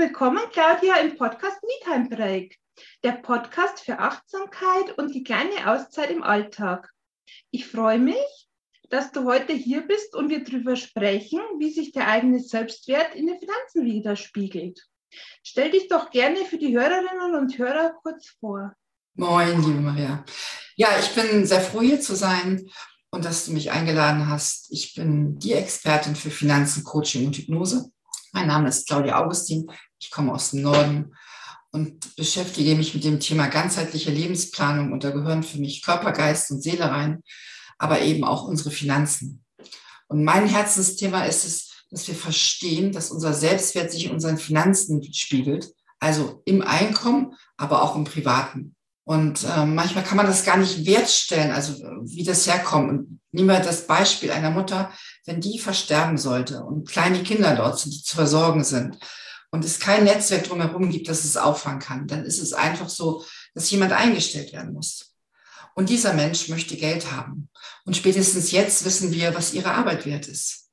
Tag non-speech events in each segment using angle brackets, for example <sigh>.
willkommen, Claudia, im Podcast MeTime Break, der Podcast für Achtsamkeit und die kleine Auszeit im Alltag. Ich freue mich, dass du heute hier bist und wir darüber sprechen, wie sich der eigene Selbstwert in den Finanzen widerspiegelt. Stell dich doch gerne für die Hörerinnen und Hörer kurz vor. Moin, liebe Maria. Ja, ich bin sehr froh, hier zu sein und dass du mich eingeladen hast. Ich bin die Expertin für Finanzen, Coaching und Hypnose. Mein Name ist Claudia Augustin. Ich komme aus dem Norden und beschäftige mich mit dem Thema ganzheitliche Lebensplanung. Und da gehören für mich Körper, Geist und Seele rein, aber eben auch unsere Finanzen. Und mein Herzensthema ist es, dass wir verstehen, dass unser Selbstwert sich in unseren Finanzen spiegelt, also im Einkommen, aber auch im Privaten. Und äh, manchmal kann man das gar nicht wertstellen, also wie das herkommt. Und nehmen wir das Beispiel einer Mutter, wenn die versterben sollte und kleine Kinder dort sind, die zu versorgen sind und es kein Netzwerk drumherum gibt, das es auffangen kann, dann ist es einfach so, dass jemand eingestellt werden muss. Und dieser Mensch möchte Geld haben. Und spätestens jetzt wissen wir, was ihre Arbeit wert ist.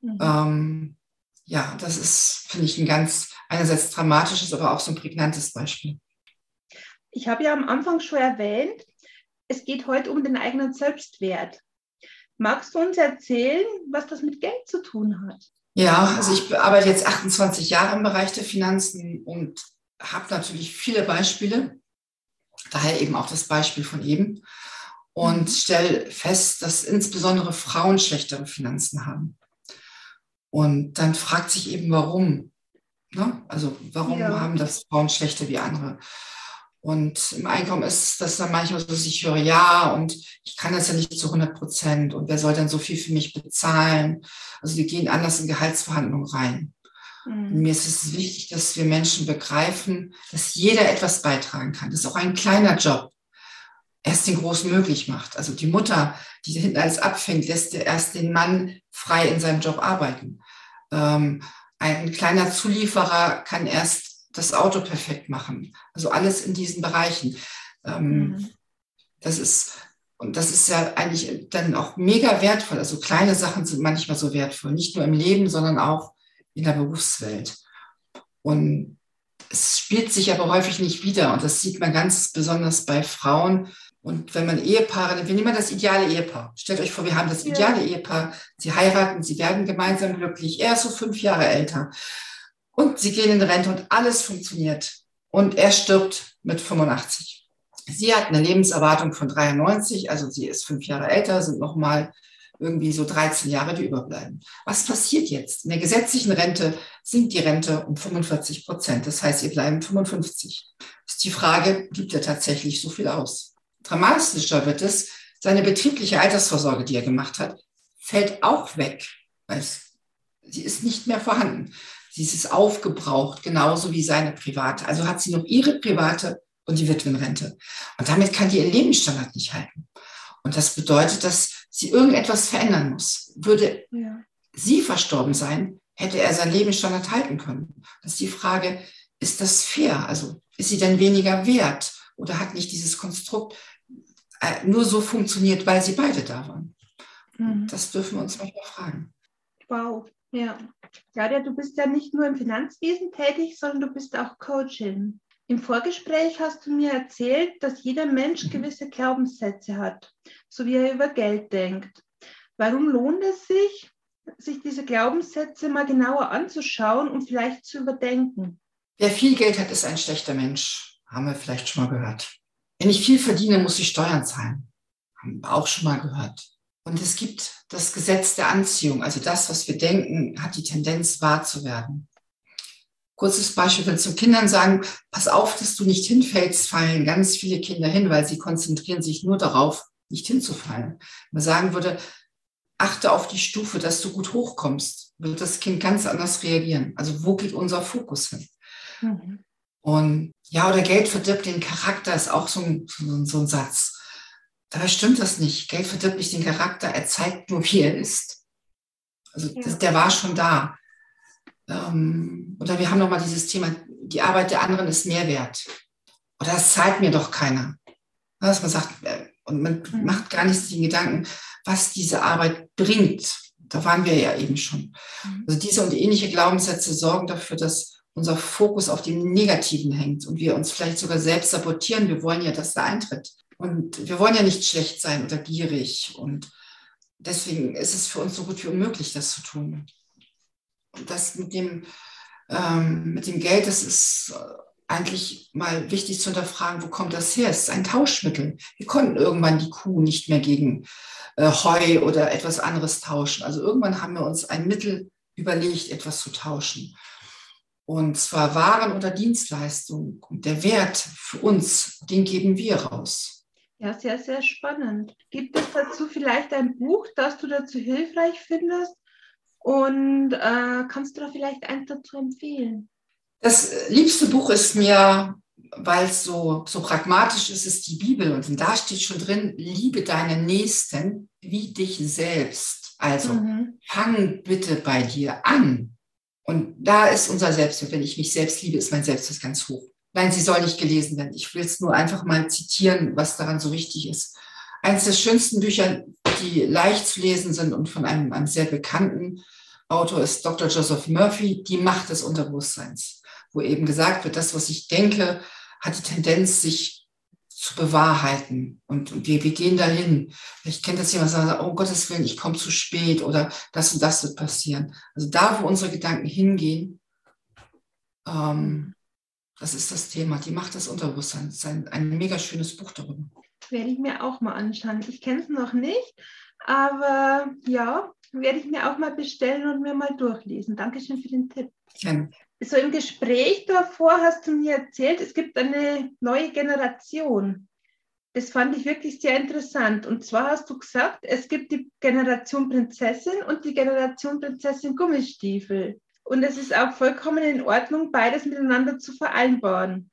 Mhm. Ähm, ja, das ist, finde ich, ein ganz einerseits dramatisches, aber auch so ein prägnantes Beispiel. Ich habe ja am Anfang schon erwähnt, es geht heute um den eigenen Selbstwert. Magst du uns erzählen, was das mit Geld zu tun hat? Ja, also ich arbeite jetzt 28 Jahre im Bereich der Finanzen und habe natürlich viele Beispiele, daher eben auch das Beispiel von eben und mhm. stelle fest, dass insbesondere Frauen schlechtere Finanzen haben. Und dann fragt sich eben, warum. Ne? Also warum ja. haben das Frauen schlechter wie andere? Und im Einkommen ist das dann manchmal so, dass ich höre, ja, und ich kann das ja nicht zu 100 Prozent. Und wer soll dann so viel für mich bezahlen? Also wir gehen anders in Gehaltsverhandlungen rein. Mhm. Mir ist es wichtig, dass wir Menschen begreifen, dass jeder etwas beitragen kann. Das ist auch ein kleiner Job erst den Großen möglich macht. Also die Mutter, die hinten alles abfängt, lässt erst den Mann frei in seinem Job arbeiten. Ähm, ein kleiner Zulieferer kann erst das Auto perfekt machen. Also alles in diesen Bereichen. Ähm, mhm. Das ist, und das ist ja eigentlich dann auch mega wertvoll. Also kleine Sachen sind manchmal so wertvoll, nicht nur im Leben, sondern auch in der Berufswelt. Und es spielt sich aber häufig nicht wieder. Und das sieht man ganz besonders bei Frauen. Und wenn man Ehepaare, wir nehmen das ideale Ehepaar. Stellt euch vor, wir haben das ideale. Ehepaar. Sie heiraten, sie werden gemeinsam glücklich. Er ist so fünf Jahre älter. Und sie gehen in Rente und alles funktioniert. Und er stirbt mit 85. Sie hat eine Lebenserwartung von 93, also sie ist fünf Jahre älter, sind nochmal irgendwie so 13 Jahre, die überbleiben. Was passiert jetzt? In der gesetzlichen Rente sinkt die Rente um 45 Prozent. Das heißt, ihr bleiben 55. Das ist die Frage, gibt er tatsächlich so viel aus? Dramatischer wird es, seine betriebliche Altersvorsorge, die er gemacht hat, fällt auch weg. Weil sie ist nicht mehr vorhanden. Sie ist aufgebraucht, genauso wie seine private. Also hat sie noch ihre private und die Witwenrente. Und damit kann die ihren Lebensstandard nicht halten. Und das bedeutet, dass sie irgendetwas verändern muss. Würde ja. sie verstorben sein, hätte er seinen Lebensstandard halten können. Das ist die Frage, ist das fair? Also ist sie denn weniger wert? Oder hat nicht dieses Konstrukt äh, nur so funktioniert, weil sie beide da waren? Mhm. Das dürfen wir uns manchmal fragen. Wow, ja. Claudia, du bist ja nicht nur im Finanzwesen tätig, sondern du bist auch Coachin. Im Vorgespräch hast du mir erzählt, dass jeder Mensch mhm. gewisse Glaubenssätze hat, so wie er über Geld denkt. Warum lohnt es sich, sich diese Glaubenssätze mal genauer anzuschauen und vielleicht zu überdenken? Wer viel Geld hat, ist ein schlechter Mensch. Haben wir vielleicht schon mal gehört. Wenn ich viel verdiene, muss ich Steuern zahlen. Haben wir auch schon mal gehört. Und es gibt das Gesetz der Anziehung, also das, was wir denken, hat die Tendenz wahr zu werden. Kurzes Beispiel, wenn zu Kindern sagen, pass auf, dass du nicht hinfällst, fallen ganz viele Kinder hin, weil sie konzentrieren sich nur darauf, nicht hinzufallen. Wenn man sagen würde, achte auf die Stufe, dass du gut hochkommst, wird das Kind ganz anders reagieren. Also wo geht unser Fokus hin? Mhm. Und ja, oder Geld verdirbt den Charakter, ist auch so ein, so, so ein Satz. Dabei stimmt das nicht. Geld verdirbt nicht den Charakter, er zeigt nur, wie er ist. Also ja. das, der war schon da. Ähm, oder wir haben nochmal dieses Thema, die Arbeit der anderen ist Mehrwert. Oder das zahlt mir doch keiner. Dass man sagt, äh, und man mhm. macht gar nicht den Gedanken, was diese Arbeit bringt. Da waren wir ja eben schon. Mhm. Also diese und ähnliche Glaubenssätze sorgen dafür, dass unser Fokus auf dem Negativen hängt und wir uns vielleicht sogar selbst sabotieren. Wir wollen ja, dass da eintritt. Und wir wollen ja nicht schlecht sein oder gierig. Und deswegen ist es für uns so gut wie unmöglich, das zu tun. Und das mit dem, ähm, mit dem Geld, das ist eigentlich mal wichtig zu hinterfragen, wo kommt das her? Es ist ein Tauschmittel. Wir konnten irgendwann die Kuh nicht mehr gegen äh, Heu oder etwas anderes tauschen. Also irgendwann haben wir uns ein Mittel überlegt, etwas zu tauschen. Und zwar Waren oder Dienstleistungen. Und der Wert für uns, den geben wir raus. Ja, sehr, sehr spannend. Gibt es dazu vielleicht ein Buch, das du dazu hilfreich findest? Und äh, kannst du da vielleicht eins dazu empfehlen? Das liebste Buch ist mir, weil es so, so pragmatisch ist, ist die Bibel. Und da steht schon drin, liebe deinen Nächsten wie dich selbst. Also mhm. fang bitte bei dir an. Und da ist unser Selbstwert. Wenn ich mich selbst liebe, ist mein Selbstwert ganz hoch. Nein, sie soll nicht gelesen werden. Ich will es nur einfach mal zitieren, was daran so wichtig ist. Eines der schönsten Bücher, die leicht zu lesen sind und von einem, einem sehr bekannten Autor ist Dr. Joseph Murphy, Die Macht des Unterbewusstseins wo eben gesagt wird, das, was ich denke, hat die Tendenz, sich zu bewahrheiten. Und, und wir, wir gehen dahin. Ich kenne das jemand, sagt, oh Gottes Willen, ich komme zu spät oder das und das wird passieren. Also da, wo unsere Gedanken hingehen, ähm, das ist das Thema. Die Macht des Unterbewusstseins. Das ist ein, ein mega schönes Buch darüber. Werde ich mir auch mal anschauen. Ich kenne es noch nicht, aber ja, werde ich mir auch mal bestellen und mir mal durchlesen. Dankeschön für den Tipp. Gerne so im Gespräch davor hast du mir erzählt, es gibt eine neue Generation. Das fand ich wirklich sehr interessant. Und zwar hast du gesagt, es gibt die Generation Prinzessin und die Generation Prinzessin Gummistiefel. Und es ist auch vollkommen in Ordnung, beides miteinander zu vereinbaren.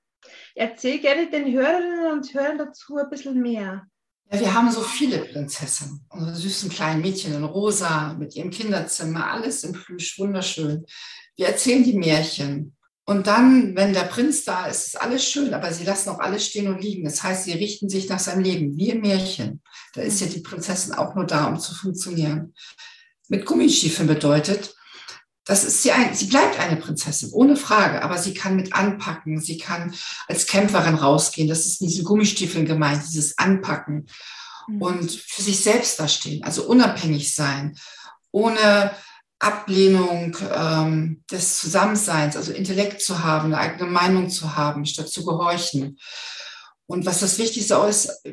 Erzähl gerne den Hörerinnen und Hörern dazu ein bisschen mehr. Ja, wir haben so viele Prinzessinnen. Unsere süßen kleinen Mädchen in Rosa mit ihrem Kinderzimmer, alles im Plüsch, wunderschön. Wir erzählen die Märchen. Und dann, wenn der Prinz da ist, ist alles schön, aber sie lassen auch alles stehen und liegen. Das heißt, sie richten sich nach seinem Leben, wie im Märchen. Da ist ja die Prinzessin auch nur da, um zu funktionieren. Mit Gummistiefeln bedeutet, das ist sie, ein, sie bleibt eine Prinzessin, ohne Frage, aber sie kann mit anpacken, sie kann als Kämpferin rausgehen. Das ist in diesen Gummistiefeln gemeint, dieses Anpacken mhm. und für sich selbst dastehen, also unabhängig sein, ohne Ablehnung ähm, des Zusammenseins, also Intellekt zu haben, eine eigene Meinung zu haben, statt zu gehorchen. Und was das Wichtigste ist,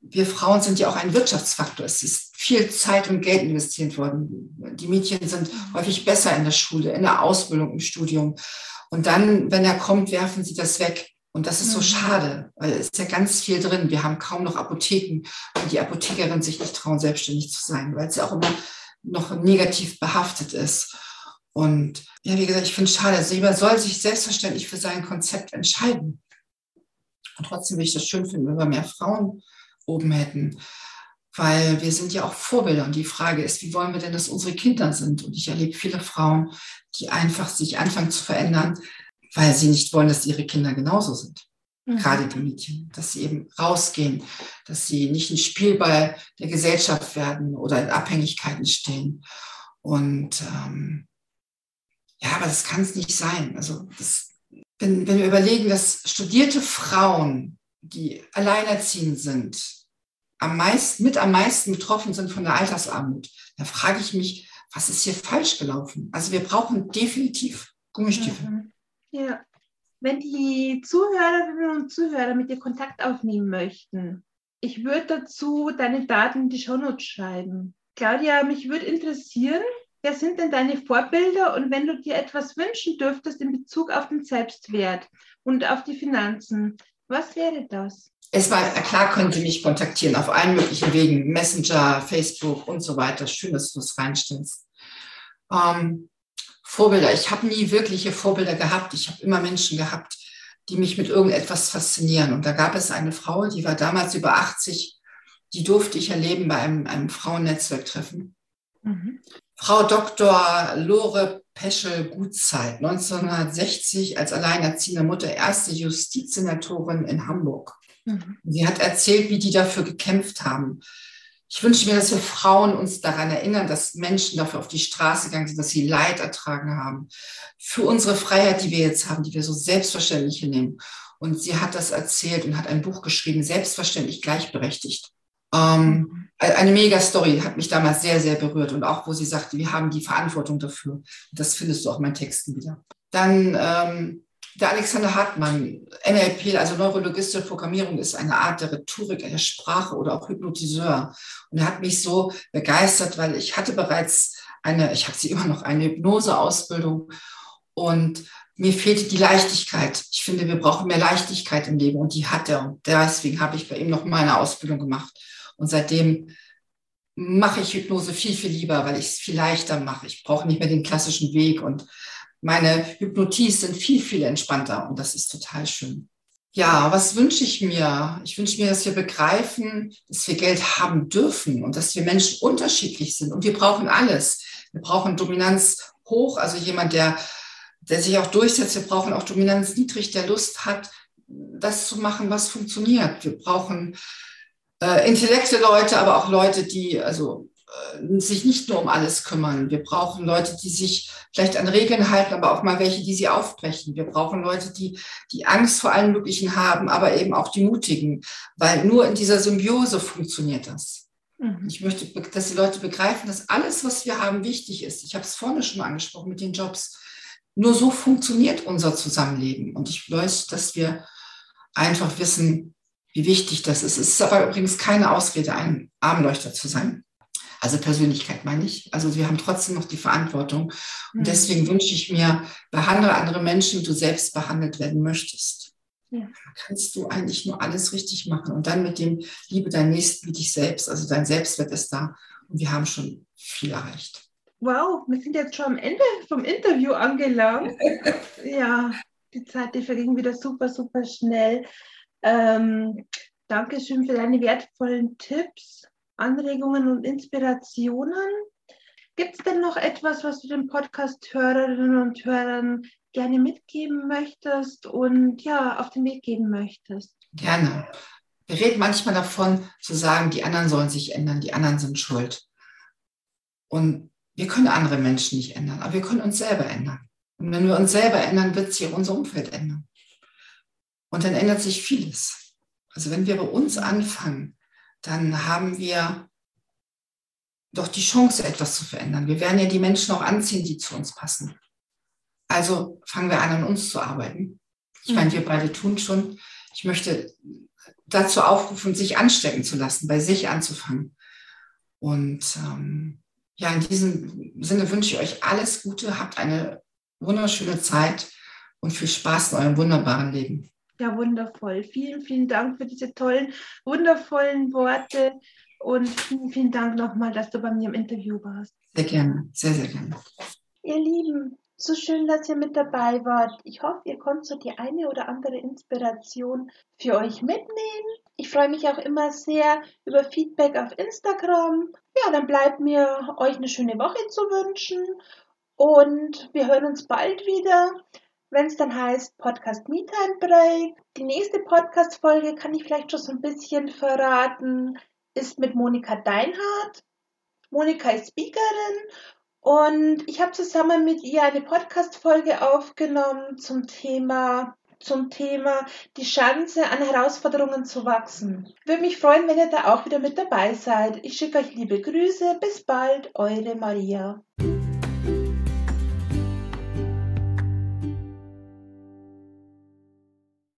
wir Frauen sind ja auch ein Wirtschaftsfaktor. Es ist viel Zeit und Geld investiert worden. Die Mädchen sind häufig besser in der Schule, in der Ausbildung, im Studium. Und dann, wenn er kommt, werfen sie das weg. Und das ist so mhm. schade, weil es ist ja ganz viel drin. Wir haben kaum noch Apotheken und die Apothekerin sich nicht trauen, selbstständig zu sein, weil ja auch immer noch negativ behaftet ist. Und ja, wie gesagt, ich finde es schade. Also jeder soll sich selbstverständlich für sein Konzept entscheiden. Und trotzdem würde ich das schön finden, wenn wir mehr Frauen oben hätten. Weil wir sind ja auch Vorbilder. Und die Frage ist, wie wollen wir denn, dass unsere Kinder sind? Und ich erlebe viele Frauen, die einfach sich anfangen zu verändern, weil sie nicht wollen, dass ihre Kinder genauso sind. Mhm. Gerade die Mädchen, dass sie eben rausgehen, dass sie nicht ein Spielball der Gesellschaft werden oder in Abhängigkeiten stehen. Und ähm, ja, aber das kann es nicht sein. Also das, wenn, wenn wir überlegen, dass studierte Frauen, die alleinerziehend sind, am meisten, mit am meisten betroffen sind von der Altersarmut, da frage ich mich, was ist hier falsch gelaufen? Also wir brauchen definitiv Gummistiefel. Mhm. Ja. Wenn die Zuhörerinnen und Zuhörer mit dir Kontakt aufnehmen möchten, ich würde dazu deine Daten in die Shownotes schreiben. Claudia, mich würde interessieren, wer sind denn deine Vorbilder und wenn du dir etwas wünschen dürftest in Bezug auf den Selbstwert und auf die Finanzen, was wäre das? Erstmal, klar können Sie mich kontaktieren auf allen möglichen Wegen, Messenger, Facebook und so weiter. Schön, dass du es reinstellst. Ähm, Vorbilder. Ich habe nie wirkliche Vorbilder gehabt. Ich habe immer Menschen gehabt, die mich mit irgendetwas faszinieren. Und da gab es eine Frau, die war damals über 80, die durfte ich erleben bei einem, einem Frauennetzwerktreffen. Mhm. Frau Dr. Lore Peschel-Gutzeit, 1960 als alleinerziehende Mutter, erste Justizsenatorin in Hamburg. Mhm. Sie hat erzählt, wie die dafür gekämpft haben Ich wünsche mir, dass wir Frauen uns daran erinnern, dass Menschen dafür auf die Straße gegangen sind, dass sie Leid ertragen haben. Für unsere Freiheit, die wir jetzt haben, die wir so selbstverständlich hinnehmen. Und sie hat das erzählt und hat ein Buch geschrieben, selbstverständlich gleichberechtigt. Ähm, eine mega Story hat mich damals sehr, sehr berührt. Und auch, wo sie sagte, wir haben die Verantwortung dafür. Das findest du auch in meinen Texten wieder. Dann ähm, der Alexander Hartmann, NLP, also neurologistische Programmierung, ist eine Art der Rhetorik, der Sprache oder auch Hypnotiseur. Und er hat mich so begeistert, weil ich hatte bereits eine, ich habe sie immer noch, eine Hypnoseausbildung und mir fehlte die Leichtigkeit. Ich finde, wir brauchen mehr Leichtigkeit im Leben und die hat er. Und deswegen habe ich bei ihm noch meine Ausbildung gemacht. Und seitdem mache ich Hypnose viel, viel lieber, weil ich es viel leichter mache. Ich brauche nicht mehr den klassischen Weg und meine Hypnoties sind viel, viel entspannter und das ist total schön. Ja, was wünsche ich mir? Ich wünsche mir, dass wir begreifen, dass wir Geld haben dürfen und dass wir Menschen unterschiedlich sind und wir brauchen alles. Wir brauchen Dominanz hoch, also jemand, der, der sich auch durchsetzt. Wir brauchen auch Dominanz niedrig, der Lust hat, das zu machen, was funktioniert. Wir brauchen äh, intellekte Leute, aber auch Leute, die also äh, sich nicht nur um alles kümmern. Wir brauchen Leute, die sich vielleicht an Regeln halten, aber auch mal welche, die sie aufbrechen. Wir brauchen Leute, die die Angst vor allen Möglichen haben, aber eben auch die Mutigen, weil nur in dieser Symbiose funktioniert das. Mhm. Ich möchte, dass die Leute begreifen, dass alles, was wir haben, wichtig ist. Ich habe es vorne schon mal angesprochen mit den Jobs. Nur so funktioniert unser Zusammenleben. Und ich weiß, dass wir einfach wissen, wie wichtig das ist. Es ist aber übrigens keine Ausrede, ein Armleuchter zu sein. Also Persönlichkeit meine ich. Also wir haben trotzdem noch die Verantwortung. Und mhm. deswegen wünsche ich mir, behandle andere Menschen, wie du selbst behandelt werden möchtest. Ja. kannst du eigentlich nur alles richtig machen. Und dann mit dem Liebe dein Nächsten wie dich selbst. Also dein Selbstwert ist da. Und wir haben schon viel erreicht. Wow, wir sind jetzt schon am Ende vom Interview angelangt. <laughs> ja, die Zeit, die verging wieder super, super schnell. Ähm, Dankeschön für deine wertvollen Tipps. Anregungen und Inspirationen. Gibt es denn noch etwas, was du den Podcast-Hörerinnen und Hörern gerne mitgeben möchtest und ja, auf den Weg geben möchtest? Gerne. Wir reden manchmal davon, zu sagen, die anderen sollen sich ändern, die anderen sind schuld. Und wir können andere Menschen nicht ändern, aber wir können uns selber ändern. Und wenn wir uns selber ändern, wird sich auch unser Umfeld ändern. Und dann ändert sich vieles. Also wenn wir bei uns anfangen, dann haben wir doch die Chance, etwas zu verändern. Wir werden ja die Menschen auch anziehen, die zu uns passen. Also fangen wir an, an uns zu arbeiten. Ich meine, wir beide tun schon. Ich möchte dazu aufrufen, sich anstecken zu lassen, bei sich anzufangen. Und ähm, ja, in diesem Sinne wünsche ich euch alles Gute, habt eine wunderschöne Zeit und viel Spaß in eurem wunderbaren Leben. Ja, wundervoll. Vielen, vielen Dank für diese tollen, wundervollen Worte und vielen, vielen Dank nochmal, dass du bei mir im Interview warst. Sehr gerne, sehr, sehr gerne. Ihr Lieben, so schön, dass ihr mit dabei wart. Ich hoffe, ihr konntet so die eine oder andere Inspiration für euch mitnehmen. Ich freue mich auch immer sehr über Feedback auf Instagram. Ja, dann bleibt mir, euch eine schöne Woche zu wünschen. Und wir hören uns bald wieder wenn es dann heißt Podcast Me Time Break. Die nächste Podcast-Folge kann ich vielleicht schon so ein bisschen verraten, ist mit Monika Deinhardt. Monika ist Speakerin und ich habe zusammen mit ihr eine Podcast-Folge aufgenommen zum Thema zum Thema die Chance an Herausforderungen zu wachsen. Würde mich freuen, wenn ihr da auch wieder mit dabei seid. Ich schicke euch liebe Grüße. Bis bald, eure Maria.